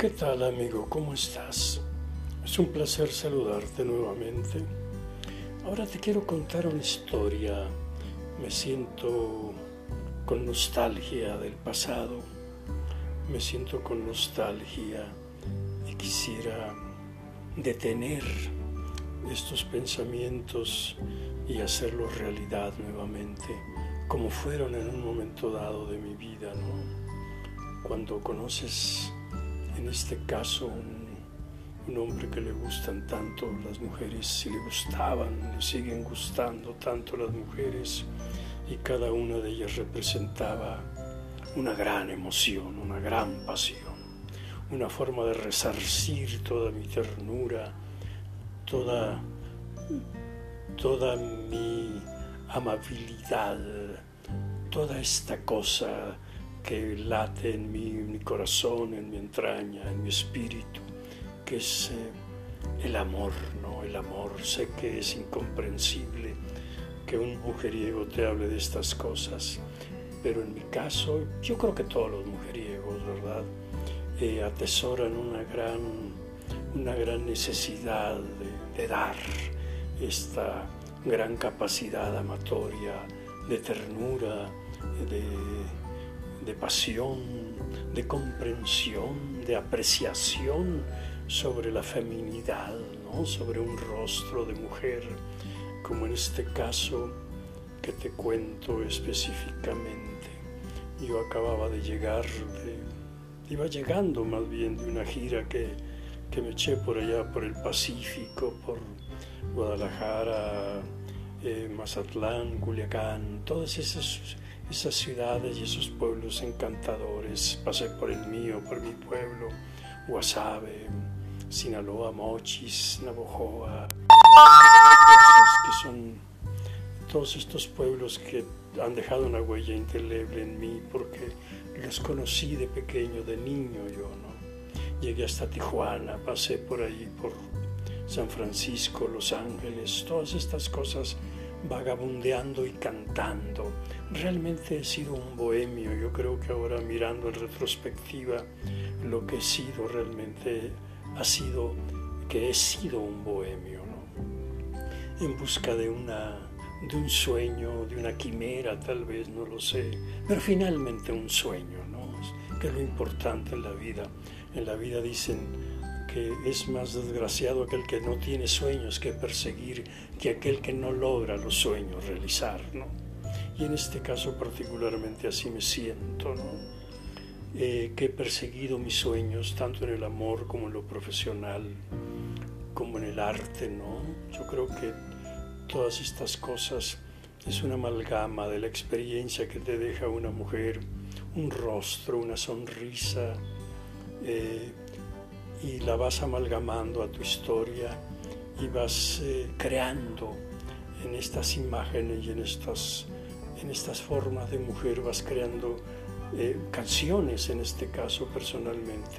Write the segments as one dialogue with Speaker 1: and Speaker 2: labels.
Speaker 1: ¿Qué tal amigo? ¿Cómo estás? Es un placer saludarte nuevamente. Ahora te quiero contar una historia. Me siento con nostalgia del pasado. Me siento con nostalgia y quisiera detener estos pensamientos y hacerlos realidad nuevamente, como fueron en un momento dado de mi vida, ¿no? Cuando conoces, en este caso, un, hombre que le gustan tanto las mujeres, si le gustaban, le siguen gustando tanto las mujeres, y cada una de ellas representaba una gran emoción, una gran pasión, una forma de resarcir toda mi ternura, toda toda mi amabilidad, toda esta cosa que late en mi, corazón, en mi entraña, en mi espíritu, que es eh, el amor, ¿no? El amor. Sé que es incomprensible que un mujeriego te hable de estas cosas, pero en mi caso, yo creo que todos los mujeriegos, ¿verdad? Eh, atesoran una gran, una gran necesidad de dar esta gran capacidad amatoria de ternura, de, pasión, de comprensión, de apreciación sobre la feminidad, ¿no? sobre un rostro de mujer, como en este caso que te cuento específicamente. Yo acababa de llegar, iba llegando más bien de una gira que, que me eché por allá, por el Pacífico, por Guadalajara, eh, Mazatlán, Culiacán, todas esas, esas ciudades y esos pueblos encantadores. Pasé por el mío, por mi pueblo, Guasave, Sinaloa, Mochis, Navojoa, que son todos estos pueblos que han dejado una huella indeleble en mí porque los conocí de pequeño, de niño yo, ¿no? Llegué hasta Tijuana, pasé por ahí, por San Francisco, Los Ángeles, todas estas cosas vagabundeando y cantando. Realmente he sido un bohemio. Yo creo que ahora mirando en retrospectiva lo que he sido realmente ha sido que he sido un bohemio, ¿no? En busca de una de un sueño, de una quimera, tal vez, no lo sé, pero finalmente un sueño, ¿no? Que es lo importante en la vida. En la vida dicen que es más desgraciado aquel que no tiene sueños que perseguir que aquel que no logra los sueños realizar, ¿no? Y en este caso particularmente así me siento, ¿no? Eh, que he perseguido mis sueños tanto en el amor como en lo profesional, como en el arte, ¿no? Yo creo que todas estas cosas es una amalgama de la experiencia que te deja una mujer, un rostro, una sonrisa, eh, y la vas amalgamando a tu historia y vas eh, creando en estas imágenes y en estas, en estas formas de mujer, vas creando eh, canciones en este caso personalmente.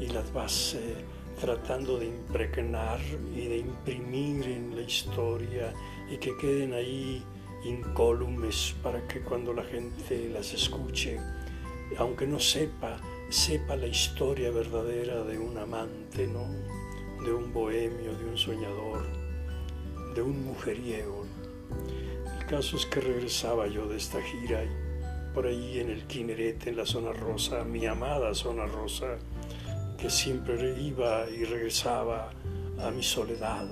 Speaker 1: Y las vas eh, tratando de impregnar y de imprimir en la historia y que queden ahí incólumes para que cuando la gente las escuche, aunque no sepa, sepa la historia verdadera de un amante, ¿no? de un bohemio, de un soñador, de un mujeriego. El caso es que regresaba yo de esta gira y por ahí en el Quinerete, en la zona rosa, mi amada zona rosa, que siempre iba y regresaba a mi soledad,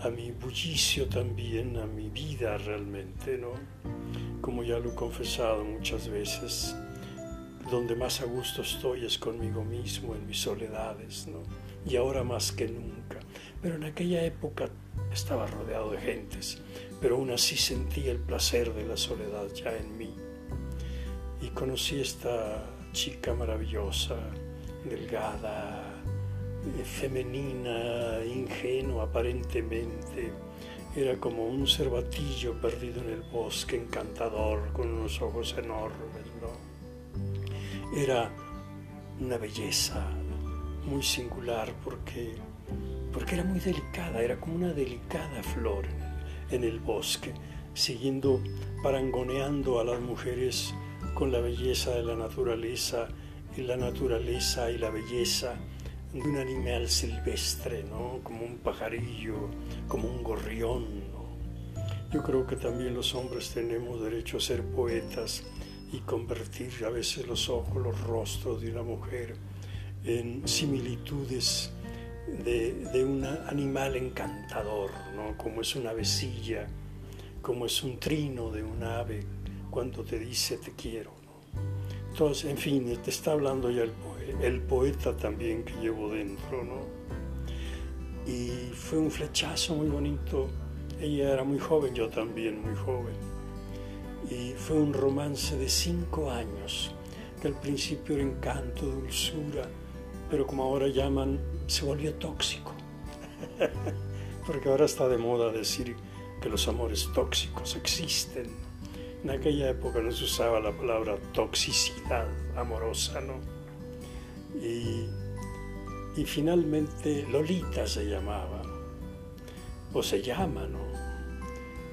Speaker 1: a mi bullicio también, a mi vida realmente, ¿no? Como ya lo he confesado muchas veces, donde más a gusto estoy es conmigo mismo, en mis soledades, ¿no? Y ahora más que nunca. Pero en aquella época estaba rodeado de gentes, pero aún así sentía el placer de la soledad ya en mí. Y conocí esta chica maravillosa, delgada, eh, femenina, ingenua aparentemente. Era como un cervatillo perdido en el bosque, encantador, con unos ojos enormes, ¿no? Era una belleza muy singular porque, porque era muy delicada, era como una delicada flor en el, bosque, siguiendo, parangoneando a las mujeres con la belleza de la naturaleza y la naturaleza y la belleza de un animal silvestre, ¿no? como un pajarillo, como un gorrión. Yo creo que también los hombres tenemos derecho a ser poetas y convertir a veces los ojos, los rostros de una mujer en similitudes de, un animal encantador, ¿no? como es una vecilla, como es un trino de un ave cuando te dice te quiero. Entonces, en fin, te está hablando ya el, el poeta también que llevo dentro. ¿no? Y fue un flechazo muy bonito. Ella era muy joven, yo también muy joven. Y fue un romance de cinco años, que al principio era encanto, dulzura, pero como ahora llaman, se volvió tóxico. Porque ahora está de moda decir que los amores tóxicos existen. En aquella época no se usaba la palabra toxicidad amorosa, ¿no? Y, y finalmente Lolita se llamaba, o se llama, ¿no?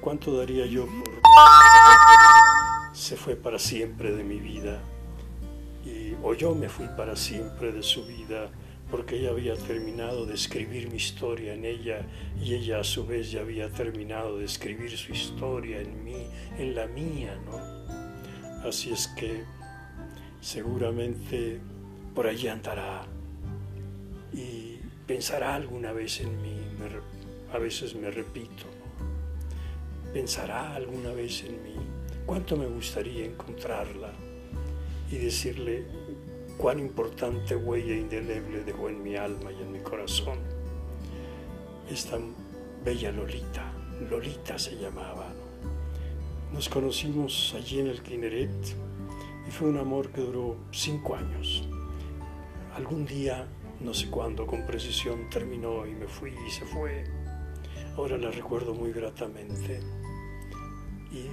Speaker 1: ¿Cuánto daría yo por... Se fue para siempre de mi vida o yo me fui para siempre de su vida porque ella había terminado de escribir mi historia en ella y ella a su vez ya había terminado de escribir su historia en mí, en la mía, ¿no? Así es que seguramente por allí andará y pensará alguna vez en mí, a veces me repito, pensará alguna vez en mí, cuánto me gustaría encontrarla y decirle cuán importante huella indeleble dejó en mi alma y en mi corazón. Esta bella Lolita, Lolita se llamaba. Nos conocimos allí en el Kineret y fue un amor que duró cinco años. Algún día, no sé cuándo, con precisión terminó y me fui y se fue. Ahora la recuerdo muy gratamente y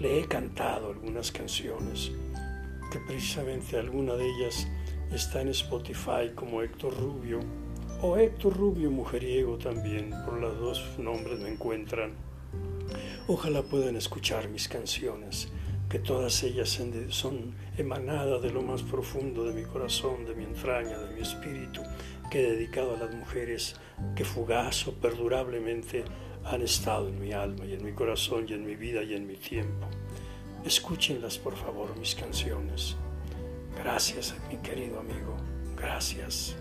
Speaker 1: le he cantado algunas canciones, que precisamente alguna de ellas está en Spotify como Héctor Rubio, o Héctor Rubio Mujeriego también, por los dos nombres me encuentran. Ojalá puedan escuchar mis canciones, que todas ellas son emanadas de lo más profundo de mi corazón, de mi entraña, de mi espíritu, que he dedicado a las mujeres que fugaz o perdurablemente han estado en mi alma y en mi corazón y en mi vida y en mi tiempo. Escúchenlas por favor mis canciones. Gracias mi querido amigo. Gracias.